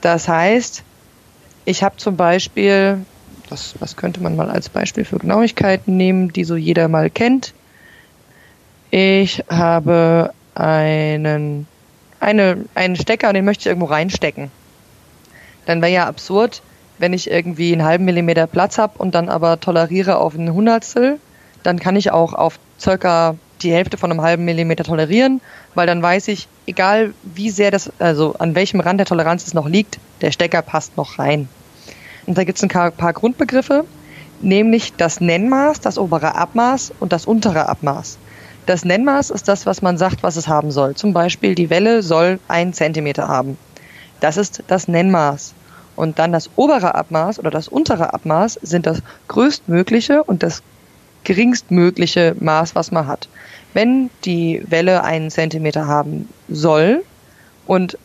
Das heißt, ich habe zum Beispiel, was, was könnte man mal als Beispiel für Genauigkeiten nehmen, die so jeder mal kennt. Ich habe einen, eine, einen Stecker und den möchte ich irgendwo reinstecken. Dann wäre ja absurd, wenn ich irgendwie einen halben Millimeter Platz habe und dann aber toleriere auf ein Hundertstel, dann kann ich auch auf circa die Hälfte von einem halben Millimeter tolerieren, weil dann weiß ich, egal wie sehr das, also an welchem Rand der Toleranz es noch liegt, der Stecker passt noch rein. Und da gibt es ein paar Grundbegriffe, nämlich das Nennmaß, das obere Abmaß und das untere Abmaß. Das Nennmaß ist das, was man sagt, was es haben soll. Zum Beispiel die Welle soll ein Zentimeter haben. Das ist das Nennmaß. Und dann das obere Abmaß oder das untere Abmaß sind das größtmögliche und das geringstmögliche Maß, was man hat. Wenn die Welle einen Zentimeter haben soll und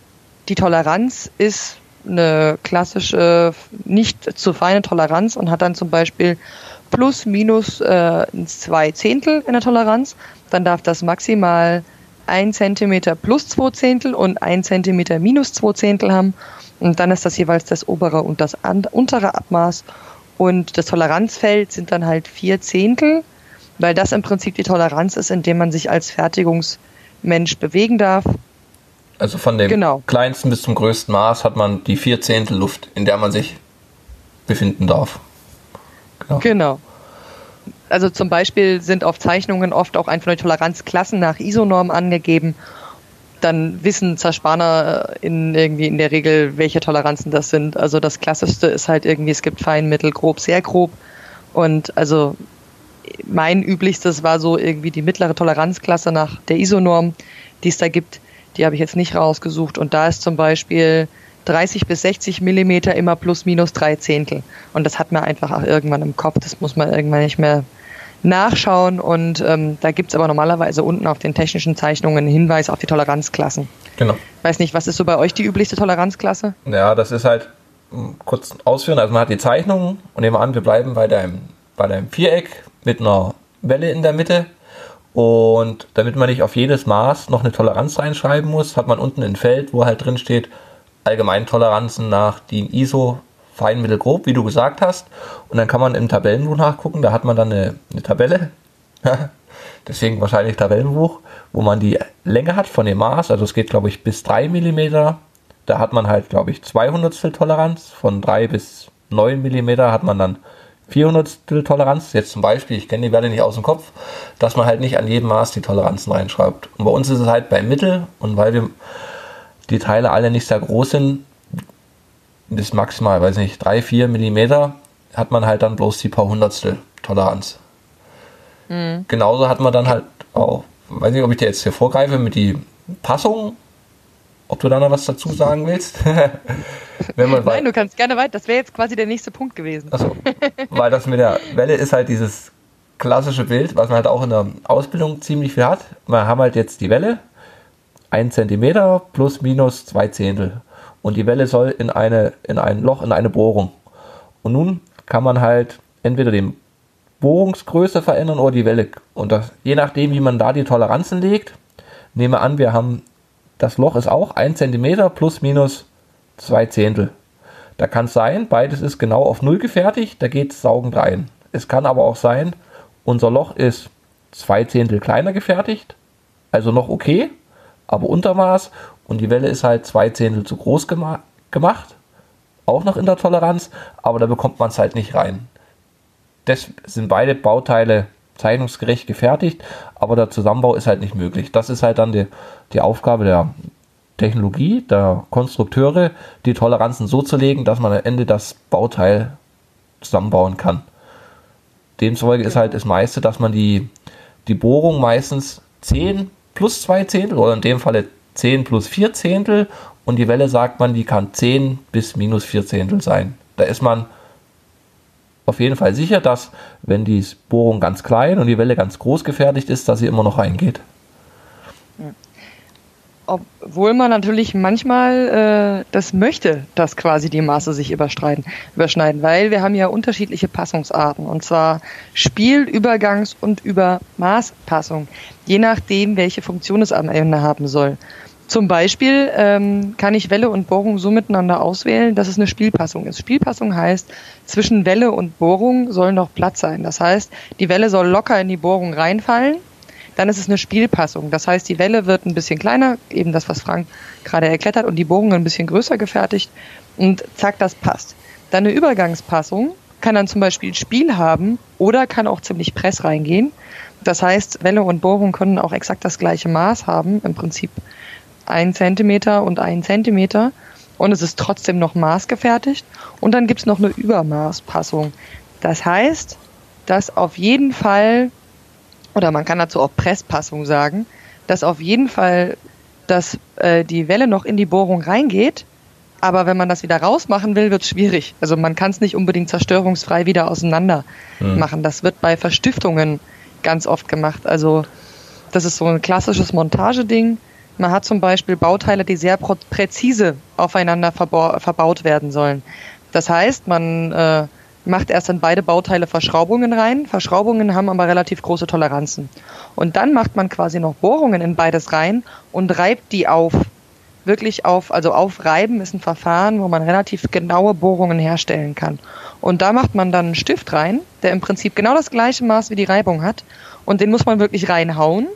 die Toleranz ist eine klassische, nicht zu feine Toleranz und hat dann zum Beispiel plus minus äh, zwei Zehntel in der Toleranz, dann darf das maximal ein Zentimeter plus zwei Zehntel und ein Zentimeter minus zwei Zehntel haben. Und dann ist das jeweils das obere und das untere Abmaß. Und das Toleranzfeld sind dann halt vier Zehntel, weil das im Prinzip die Toleranz ist, in dem man sich als Fertigungsmensch bewegen darf. Also von dem genau. kleinsten bis zum größten Maß hat man die vier Zehntel Luft, in der man sich befinden darf. Genau. genau. Also zum Beispiel sind auf Zeichnungen oft auch einfach nur Toleranzklassen nach ISO-Norm angegeben. dann wissen Zerspaner in irgendwie in der Regel, welche Toleranzen das sind. Also das klassischste ist halt irgendwie, es gibt fein, mittel, grob, sehr grob. Und also mein üblichstes war so irgendwie die mittlere Toleranzklasse nach der ISO-Norm, die es da gibt. Die habe ich jetzt nicht rausgesucht. Und da ist zum Beispiel 30 bis 60 Millimeter immer plus minus drei Zehntel. Und das hat man einfach auch irgendwann im Kopf. Das muss man irgendwann nicht mehr nachschauen. Und ähm, da gibt's aber normalerweise unten auf den technischen Zeichnungen einen Hinweis auf die Toleranzklassen. Genau. Weiß nicht, was ist so bei euch die üblichste Toleranzklasse? Ja, das ist halt m, kurz ausführen. Also man hat die Zeichnung und nehmen wir an, wir bleiben bei deinem, bei deinem Viereck mit einer Welle in der Mitte. Und damit man nicht auf jedes Maß noch eine Toleranz reinschreiben muss, hat man unten ein Feld, wo halt drin steht, Allgemeintoleranzen nach DIN ISO fein, mittel, grob, wie du gesagt hast. Und dann kann man im Tabellenbuch nachgucken, da hat man dann eine, eine Tabelle. Deswegen wahrscheinlich Tabellenbuch, wo man die Länge hat von dem Maß. Also es geht, glaube ich, bis 3 mm. Da hat man halt, glaube ich, 200 Toleranz. Von 3 bis 9 mm hat man dann 400 Toleranz. Jetzt zum Beispiel, ich kenne die Werte nicht aus dem Kopf, dass man halt nicht an jedem Maß die Toleranzen reinschreibt. Und bei uns ist es halt bei Mittel und weil wir die Teile alle nicht sehr groß sind, bis maximal, weiß nicht, 3, 4 Millimeter, hat man halt dann bloß die paar Hundertstel Toleranz. Mhm. Genauso hat man dann halt auch, weiß nicht, ob ich dir jetzt hier vorgreife mit die Passung, ob du da noch was dazu sagen willst. Nein, du kannst gerne weiter. Das wäre jetzt quasi der nächste Punkt gewesen. Achso, weil das mit der Welle ist halt dieses klassische Bild, was man halt auch in der Ausbildung ziemlich viel hat. Wir haben halt jetzt die Welle, 1 cm plus minus 2 Zehntel. Und die Welle soll in, eine, in ein Loch, in eine Bohrung. Und nun kann man halt entweder die Bohrungsgröße verändern oder die Welle. Und das, je nachdem, wie man da die Toleranzen legt, nehme an, wir haben, das Loch ist auch 1 cm plus minus 2 Zehntel. Da kann es sein, beides ist genau auf Null gefertigt, da geht es saugend rein. Es kann aber auch sein, unser Loch ist 2 Zehntel kleiner gefertigt, also noch okay, aber Untermaß und die Welle ist halt zwei Zehntel zu groß gema gemacht, auch noch in der Toleranz, aber da bekommt man es halt nicht rein. Das sind beide Bauteile zeichnungsgerecht gefertigt, aber der Zusammenbau ist halt nicht möglich. Das ist halt dann die, die Aufgabe der Technologie, der Konstrukteure, die Toleranzen so zu legen, dass man am Ende das Bauteil zusammenbauen kann. Demzufolge ist halt das meiste, dass man die, die Bohrung meistens 10 plus 2 Zehntel oder in dem Falle 10 plus 4 Zehntel und die Welle sagt man, die kann 10 bis minus 4 Zehntel sein. Da ist man auf jeden Fall sicher, dass wenn die Bohrung ganz klein und die Welle ganz groß gefertigt ist, dass sie immer noch reingeht. Obwohl man natürlich manchmal äh, das möchte, dass quasi die Maße sich überschneiden, überschneiden, weil wir haben ja unterschiedliche Passungsarten und zwar Spiel-, Übergangs- und Übermaßpassung, je nachdem, welche Funktion es am Ende haben soll. Zum Beispiel ähm, kann ich Welle und Bohrung so miteinander auswählen, dass es eine Spielpassung ist. Spielpassung heißt, zwischen Welle und Bohrung soll noch Platz sein. Das heißt, die Welle soll locker in die Bohrung reinfallen dann ist es eine Spielpassung. Das heißt, die Welle wird ein bisschen kleiner, eben das, was Frank gerade erklärt hat, und die Bohrung ein bisschen größer gefertigt und zack, das passt. Dann eine Übergangspassung kann dann zum Beispiel Spiel haben oder kann auch ziemlich press reingehen. Das heißt, Welle und Bohrung können auch exakt das gleiche Maß haben, im Prinzip ein Zentimeter und ein Zentimeter und es ist trotzdem noch maßgefertigt. Und dann gibt es noch eine Übermaßpassung. Das heißt, dass auf jeden Fall oder man kann dazu auch Presspassung sagen, dass auf jeden Fall dass äh, die Welle noch in die Bohrung reingeht, aber wenn man das wieder rausmachen will, wird es schwierig. Also man kann es nicht unbedingt zerstörungsfrei wieder auseinander hm. machen. Das wird bei Verstiftungen ganz oft gemacht. Also das ist so ein klassisches Montageding. Man hat zum Beispiel Bauteile, die sehr präzise aufeinander verbaut werden sollen. Das heißt, man äh, macht erst dann beide Bauteile Verschraubungen rein. Verschraubungen haben aber relativ große Toleranzen. Und dann macht man quasi noch Bohrungen in beides rein und reibt die auf. Wirklich auf, also aufreiben ist ein Verfahren, wo man relativ genaue Bohrungen herstellen kann. Und da macht man dann einen Stift rein, der im Prinzip genau das gleiche Maß wie die Reibung hat. Und den muss man wirklich reinhauen.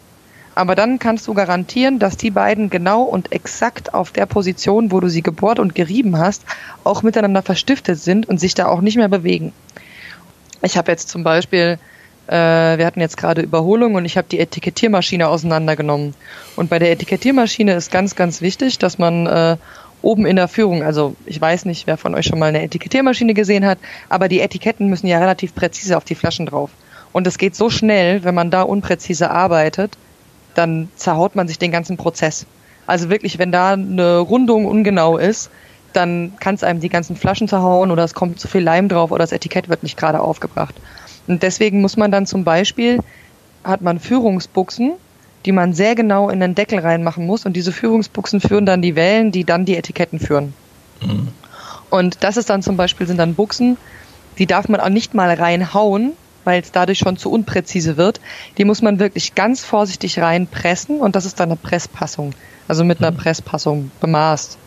Aber dann kannst du garantieren, dass die beiden genau und exakt auf der Position, wo du sie gebohrt und gerieben hast, auch miteinander verstiftet sind und sich da auch nicht mehr bewegen. Ich habe jetzt zum Beispiel Äh, wir hatten jetzt gerade Überholung und ich habe die Etikettiermaschine auseinandergenommen. Und bei der Etikettiermaschine ist ganz, ganz wichtig, dass man äh, oben in der Führung, also ich weiß nicht, wer von euch schon mal eine Etikettiermaschine gesehen hat, aber die Etiketten müssen ja relativ präzise auf die Flaschen drauf. Und es geht so schnell, wenn man da unpräzise arbeitet, dann zerhaut man sich den ganzen Prozess. Also wirklich, wenn da eine Rundung ungenau ist, dann kann es einem die ganzen Flaschen zerhauen oder es kommt zu viel Leim drauf oder das Etikett wird nicht gerade aufgebracht. Und deswegen muss man dann zum Beispiel, hat man Führungsbuchsen, die man sehr genau in den Deckel reinmachen muss und diese Führungsbuchsen führen dann die Wellen, die dann die Etiketten führen. Mhm. Und das ist dann zum Beispiel, sind dann Buchsen, die darf man auch nicht mal reinhauen, weil es dadurch schon zu unpräzise wird. Die muss man wirklich ganz vorsichtig reinpressen und das ist dann eine Presspassung. Also mit einer mhm. Presspassung bemaßt.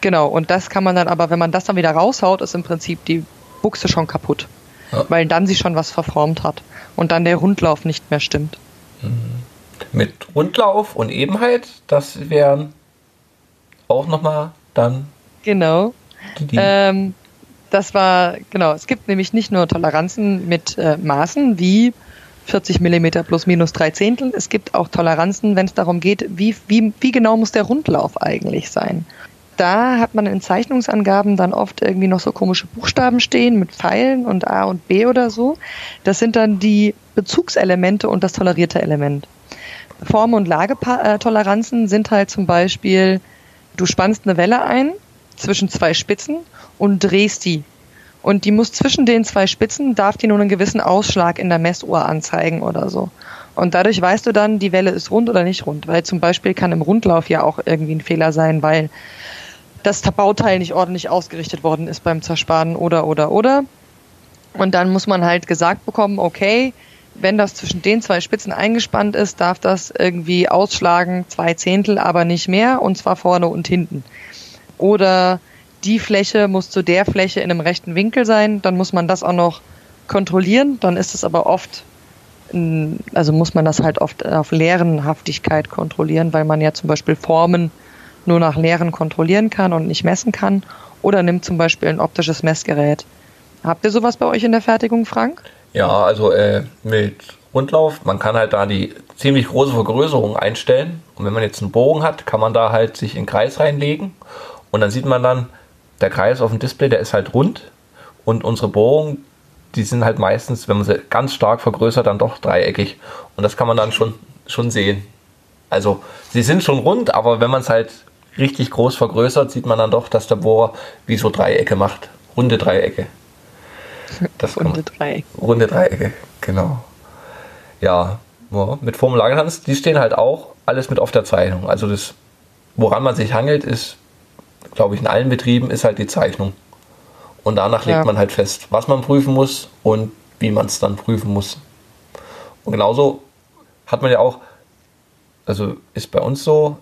Genau, und das kann man dann aber, wenn man das dann wieder raushaut, ist im Prinzip die Buchse schon kaputt. Ja. Weil dann sie schon was verformt hat und dann der Rundlauf nicht mehr stimmt. Mhm. Mit Rundlauf und Ebenheit, das wären auch nochmal dann. Genau. Ähm, das war, genau, es gibt nämlich nicht nur Toleranzen mit äh, Maßen wie 40 mm plus minus drei Zehntel, es gibt auch Toleranzen, wenn es darum geht, wie, wie, wie genau muss der Rundlauf eigentlich sein da hat man in Zeichnungsangaben dann oft irgendwie noch so komische Buchstaben stehen mit Pfeilen und A und B oder so. Das sind dann die Bezugselemente und das tolerierte Element. Form- und Lagetoleranzen sind halt zum Beispiel, du spannst eine Welle ein zwischen zwei Spitzen und drehst die. Und die muss zwischen den zwei Spitzen, darf die nur einen gewissen Ausschlag in der Messuhr anzeigen oder so. Und dadurch weißt du dann, die Welle ist rund oder nicht rund. Weil zum Beispiel kann im Rundlauf ja auch irgendwie ein Fehler sein, weil das Bauteil nicht ordentlich ausgerichtet worden ist beim Zersparen oder oder oder. Und dann muss man halt gesagt bekommen, okay, wenn das zwischen den zwei Spitzen eingespannt ist, darf das irgendwie ausschlagen, zwei Zehntel, aber nicht mehr, und zwar vorne und hinten. Oder die Fläche muss zu der Fläche in einem rechten Winkel sein, dann muss man das auch noch kontrollieren, dann ist es aber oft, also muss man das halt oft auf Leerenhaftigkeit kontrollieren, weil man ja zum Beispiel Formen nur nach Leeren kontrollieren kann und nicht messen kann. Oder nimmt zum Beispiel ein optisches Messgerät. Habt ihr sowas bei euch in der Fertigung, Frank? Ja, also äh, mit Rundlauf, man kann halt da die ziemlich große Vergrößerung einstellen. Und wenn man jetzt einen Bogen hat, kann man da halt sich in den Kreis reinlegen und dann sieht man dann, der Kreis auf dem Display, der ist halt rund und unsere Bohrungen, die sind halt meistens, wenn man sie ganz stark vergrößert, dann doch dreieckig und das kann man dann schon, schon sehen. Also sie sind schon rund, aber wenn man es halt richtig groß vergrößert, sieht man dann doch, dass der Bohrer wie so Dreiecke macht. Runde Dreiecke. Das runde Dreiecke. Runde Dreiecke, genau. Ja, mit Formulargetanz, die stehen halt auch alles mit auf der Zeichnung. Also das, woran man sich hangelt, ist, glaube ich, in allen Betrieben ist halt die Zeichnung. Und danach legt ja. man halt fest, was man prüfen muss und wie man es dann prüfen muss. Und genauso hat man ja auch, also ist bei uns so,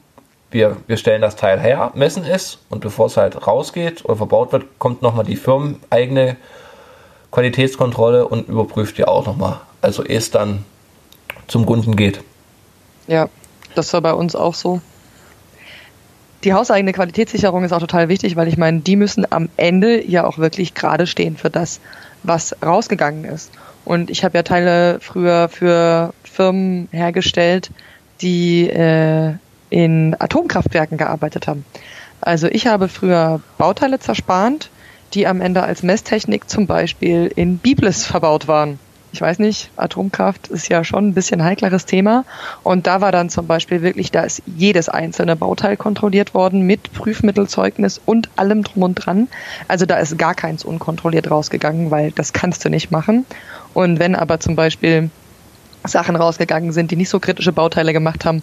wir, wir stellen das Teil her, messen es und bevor es halt rausgeht oder verbaut wird, kommt nochmal die firmeneigene Qualitätskontrolle und überprüft die auch nochmal. Also ehe es dann zum Kunden geht. Ja, das war bei uns auch so. Die hauseigene Qualitätssicherung ist auch total wichtig, weil ich meine, die müssen am Ende ja auch wirklich gerade stehen für das, was rausgegangen ist. Und ich habe ja Teile früher für Firmen hergestellt, die äh, in Atomkraftwerken gearbeitet haben. Also ich habe früher Bauteile zerspannt, die am Ende als Messtechnik zum Beispiel in Biblis verbaut waren. Ich weiß nicht, Atomkraft ist ja schon ein bisschen heikleres Thema. Und da war dann zum Beispiel wirklich, da ist jedes einzelne Bauteil kontrolliert worden mit Prüfmittelzeugnis und allem drum und dran. Also da ist gar keins unkontrolliert rausgegangen, weil das kannst du nicht machen. Und wenn aber zum Beispiel Sachen rausgegangen sind, die nicht so kritische Bauteile gemacht haben,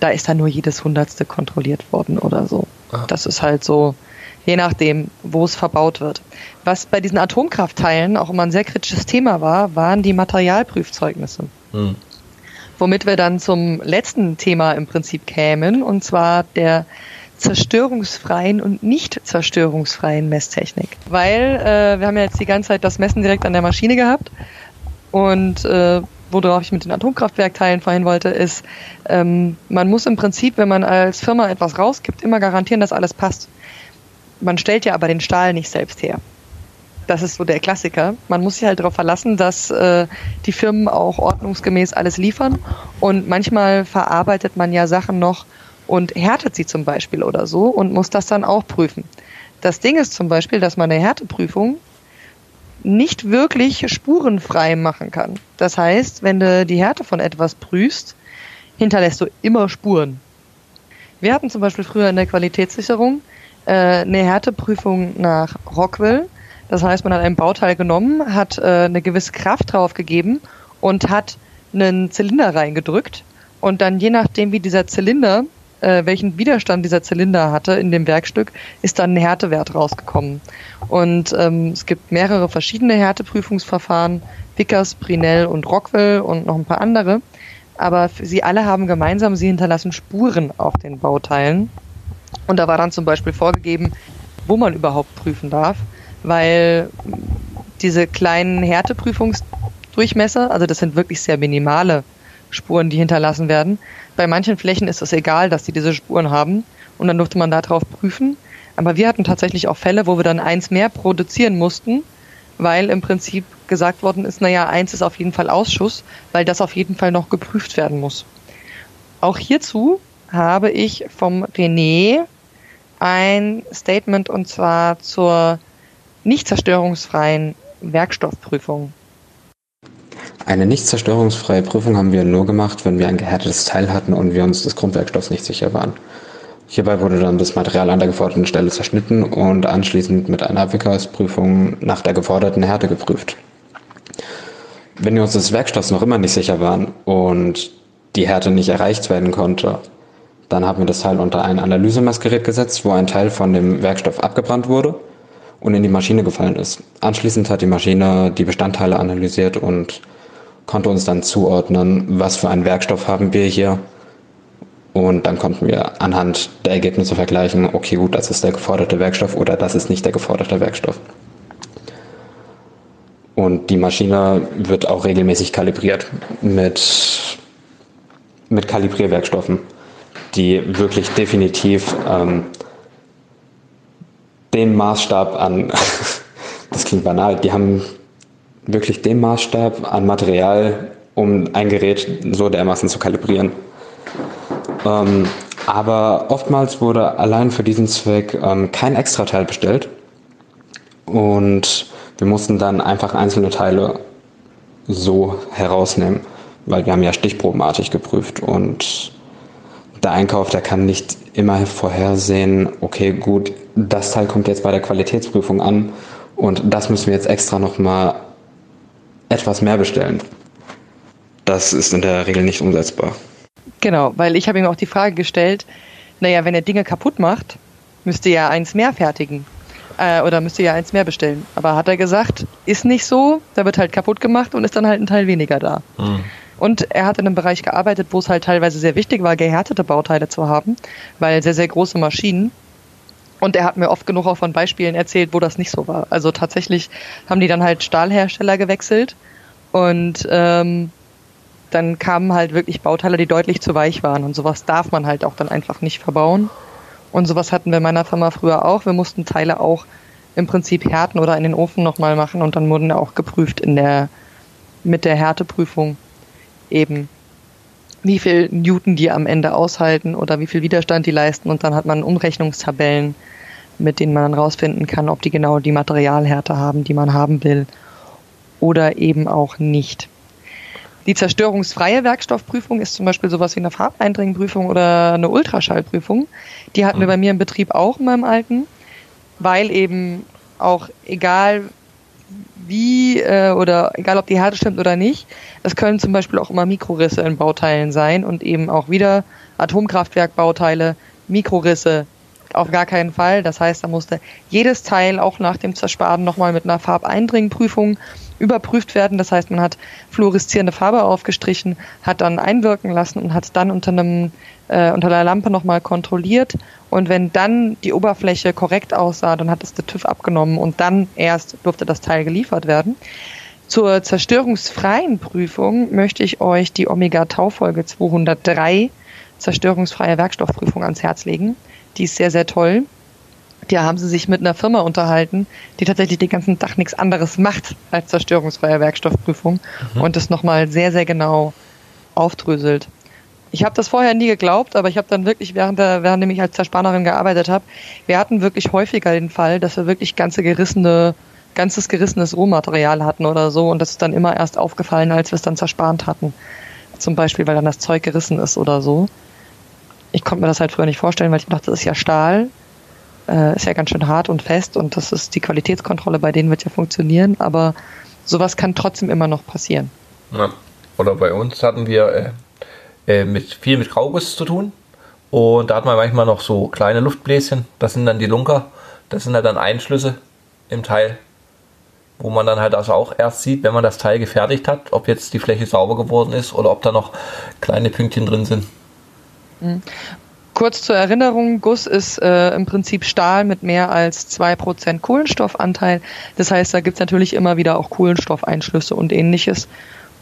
da ist dann nur jedes Hundertste kontrolliert worden oder so. Ah. Das ist halt so, je nachdem, wo es verbaut wird. Was bei diesen Atomkraftteilen auch immer ein sehr kritisches Thema war, waren die Materialprüfzeugnisse. Hm. Womit wir dann zum letzten Thema im Prinzip kämen, und zwar der zerstörungsfreien und nicht zerstörungsfreien Messtechnik. Weil äh, wir haben ja jetzt die ganze Zeit das Messen direkt an der Maschine gehabt und äh, worauf ich mit den Atomkraftwerkteilen vorhin wollte, ist, ähm, man muss im Prinzip, wenn man als Firma etwas rausgibt, immer garantieren, dass alles passt. Man stellt ja aber den Stahl nicht selbst her. Das ist so der Klassiker. Man muss sich halt darauf verlassen, dass äh, die Firmen auch ordnungsgemäß alles liefern. Und manchmal verarbeitet man ja Sachen noch und härtet sie zum Beispiel oder so und muss das dann auch prüfen. Das Ding ist zum Beispiel, dass man eine Härteprüfung nicht wirklich spurenfrei machen kann. Das heißt, wenn du die Härte von etwas prüfst, hinterlässt du immer Spuren. Wir hatten zum Beispiel früher in der Qualitätssicherung eine Härteprüfung nach Rockwell. Das heißt, man hat ein Bauteil genommen, hat äh, eine gewisse Kraft drauf gegeben und hat einen Zylinder reingedrückt. Und dann je nachdem, wie dieser Zylinder äh, welchen Widerstand dieser Zylinder hatte in dem Werkstück, ist dann ein Härtewert rausgekommen. Und ähm, es gibt mehrere verschiedene Härteprüfungsverfahren, Vickers, Brinell und Rockwell und noch ein paar andere. Aber sie alle haben gemeinsam, sie hinterlassen Spuren auf den Bauteilen. Und da war dann zum Beispiel vorgegeben, wo man überhaupt prüfen darf, weil diese kleinen Härteprüfungsdurchmesser, also das sind wirklich sehr minimale Spuren, die hinterlassen werden. Bei manchen Flächen ist es egal, dass sie diese Spuren haben und dann durfte man darauf prüfen. Aber wir hatten tatsächlich auch Fälle, wo wir dann eins mehr produzieren mussten, weil im Prinzip gesagt worden ist, naja, eins ist auf jeden Fall Ausschuss, weil das auf jeden Fall noch geprüft werden muss. Auch hierzu habe ich vom René ein Statement und zwar zur nicht zerstörungsfreien Werkstoffprüfung. Eine nicht zerstörungsfreie Prüfung haben wir nur gemacht, wenn wir ein gehärtetes Teil hatten und wir uns des Grundwerkstoffs nicht sicher waren. Hierbei wurde dann das Material an der geforderten Stelle zerschnitten und anschließend mit einer Wickers-Prüfung nach der geforderten Härte geprüft. Wenn wir uns des Werkstoffs noch immer nicht sicher waren und die Härte nicht erreicht werden konnte, dann haben wir das Teil unter ein Analysemessgerät gesetzt, wo ein Teil von dem Werkstoff abgebrannt wurde und in die Maschine gefallen ist. Anschließend hat die Maschine die Bestandteile analysiert und konnte uns dann zuordnen, was für einen Werkstoff haben wir hier. Und dann konnten wir anhand der Ergebnisse vergleichen, okay, gut, das ist der geforderte Werkstoff oder das ist nicht der geforderte Werkstoff. Und die Maschine wird auch regelmäßig kalibriert mit, mit Kalibrierwerkstoffen, die wirklich definitiv ähm, den Maßstab an, das klingt banal, die haben wirklich den Maßstab an Material, um ein Gerät so dermaßen zu kalibrieren. Ähm, aber oftmals wurde allein für diesen Zweck ähm, kein Extrateil bestellt und wir mussten dann einfach einzelne Teile so herausnehmen, weil wir haben ja stichprobenartig geprüft und der Einkauf, der kann nicht immer vorhersehen, okay, gut, das Teil kommt jetzt bei der Qualitätsprüfung an und das müssen wir jetzt extra nochmal etwas mehr bestellen. Das ist in der Regel nicht umsetzbar. Genau, weil ich habe ihm auch die Frage gestellt, naja, wenn er Dinge kaputt macht, müsste er eins mehr fertigen. Äh, oder müsste er eins mehr bestellen. Aber hat er gesagt, ist nicht so, da wird halt kaputt gemacht und ist dann halt ein Teil weniger da. Mhm. Und er hat in einem Bereich gearbeitet, wo es halt teilweise sehr wichtig war, gehärtete Bauteile zu haben, weil sehr, sehr große Maschinen. Und er hat mir oft genug auch von Beispielen erzählt, wo das nicht so war. Also tatsächlich haben die dann halt Stahlhersteller gewechselt und ähm, dann kamen halt wirklich Bauteile, die deutlich zu weich waren. Und sowas darf man halt auch dann einfach nicht verbauen. Und sowas hatten wir in meiner Firma früher auch. Wir mussten Teile auch im Prinzip härten oder in den Ofen nochmal machen und dann wurden auch geprüft in der, mit der Härteprüfung eben, wie viel Newton die am Ende aushalten oder wie viel Widerstand die leisten und dann hat man Umrechnungstabellen, mit denen man dann rausfinden kann, ob die genau die Materialhärte haben, die man haben will oder eben auch nicht. Die zerstörungsfreie Werkstoffprüfung ist zum Beispiel sowas wie eine Farbeindringprüfung oder eine Ultraschallprüfung. Die hatten wir mhm. bei mir im Betrieb auch in meinem alten, weil eben auch egal wie äh, oder egal ob die Härte stimmt oder nicht, es können zum Beispiel auch immer Mikrorisse in Bauteilen sein und eben auch wieder Atomkraftwerkbauteile, Mikrorisse auf gar keinen Fall. Das heißt, da musste jedes Teil auch nach dem Zersparen nochmal mit einer Farbeindringprüfung überprüft werden. Das heißt, man hat fluoreszierende Farbe aufgestrichen, hat dann einwirken lassen und hat dann unter einem äh, unter der Lampe nochmal kontrolliert. Und wenn dann die Oberfläche korrekt aussah, dann hat es der TÜV abgenommen und dann erst durfte das Teil geliefert werden. Zur zerstörungsfreien Prüfung möchte ich euch die Omega-Tau-Folge 203 zerstörungsfreie Werkstoffprüfung ans Herz legen. Die ist sehr, sehr toll. Die haben sie sich mit einer Firma unterhalten, die tatsächlich den ganzen Tag nichts anderes macht als zerstörungsfreie Werkstoffprüfung mhm. und das nochmal sehr, sehr genau aufdröselt. Ich habe das vorher nie geglaubt, aber ich habe dann wirklich, während, der, während ich als Zerspannerin gearbeitet habe, wir hatten wirklich häufiger den Fall, dass wir wirklich ganze gerissene, ganzes gerissenes Rohmaterial hatten oder so und das ist dann immer erst aufgefallen, als wir es dann zerspannt hatten. Zum Beispiel, weil dann das Zeug gerissen ist oder so. Ich konnte mir das halt früher nicht vorstellen, weil ich dachte, das ist ja Stahl äh, ist ja ganz schön hart und fest und das ist die Qualitätskontrolle, bei denen wird ja funktionieren, aber sowas kann trotzdem immer noch passieren. Ja. Oder bei uns hatten wir äh, äh, mit, viel mit Grauguss zu tun und da hat man manchmal noch so kleine Luftbläschen, das sind dann die Lunker, das sind halt dann Einschlüsse im Teil, wo man dann halt also auch erst sieht, wenn man das Teil gefertigt hat, ob jetzt die Fläche sauber geworden ist oder ob da noch kleine Pünktchen drin sind. Mhm. Kurz zur Erinnerung, Guss ist äh, im Prinzip Stahl mit mehr als 2% Kohlenstoffanteil. Das heißt, da gibt es natürlich immer wieder auch Kohlenstoffeinschlüsse und ähnliches.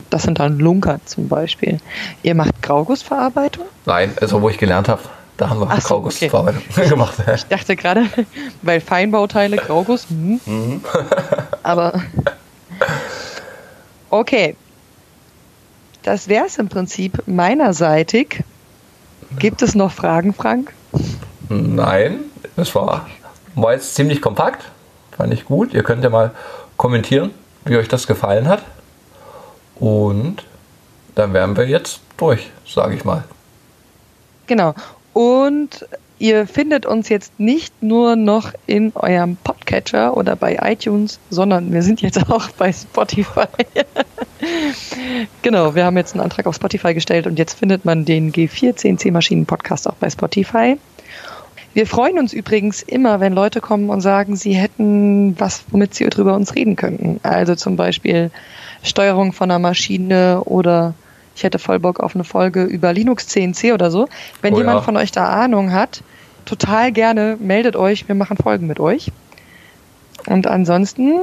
Das sind dann Lunker zum Beispiel. Ihr macht Graugussverarbeitung? Nein, also wo ich gelernt habe, da haben wir Ach so, Graugussverarbeitung okay. gemacht. Ich dachte gerade, weil Feinbauteile, Grauguss. Hm. Mhm. Aber okay. Das wäre es im Prinzip meinerseitig. Gibt es noch Fragen, Frank? Nein, es war, war jetzt ziemlich kompakt. Fand ich gut. Ihr könnt ja mal kommentieren, wie euch das gefallen hat. Und dann wären wir jetzt durch, sage ich mal. Genau. Und Ihr findet uns jetzt nicht nur noch in eurem Podcatcher oder bei iTunes, sondern wir sind jetzt auch bei Spotify. genau, wir haben jetzt einen Antrag auf Spotify gestellt und jetzt findet man den G4 CNC Maschinen Podcast auch bei Spotify. Wir freuen uns übrigens immer, wenn Leute kommen und sagen, sie hätten was, womit sie drüber uns reden könnten. Also zum Beispiel Steuerung von einer Maschine oder ich hätte voll Bock auf eine Folge über Linux CNC oder so. Wenn oh jemand ja. von euch da Ahnung hat, total gerne, meldet euch, wir machen Folgen mit euch. Und ansonsten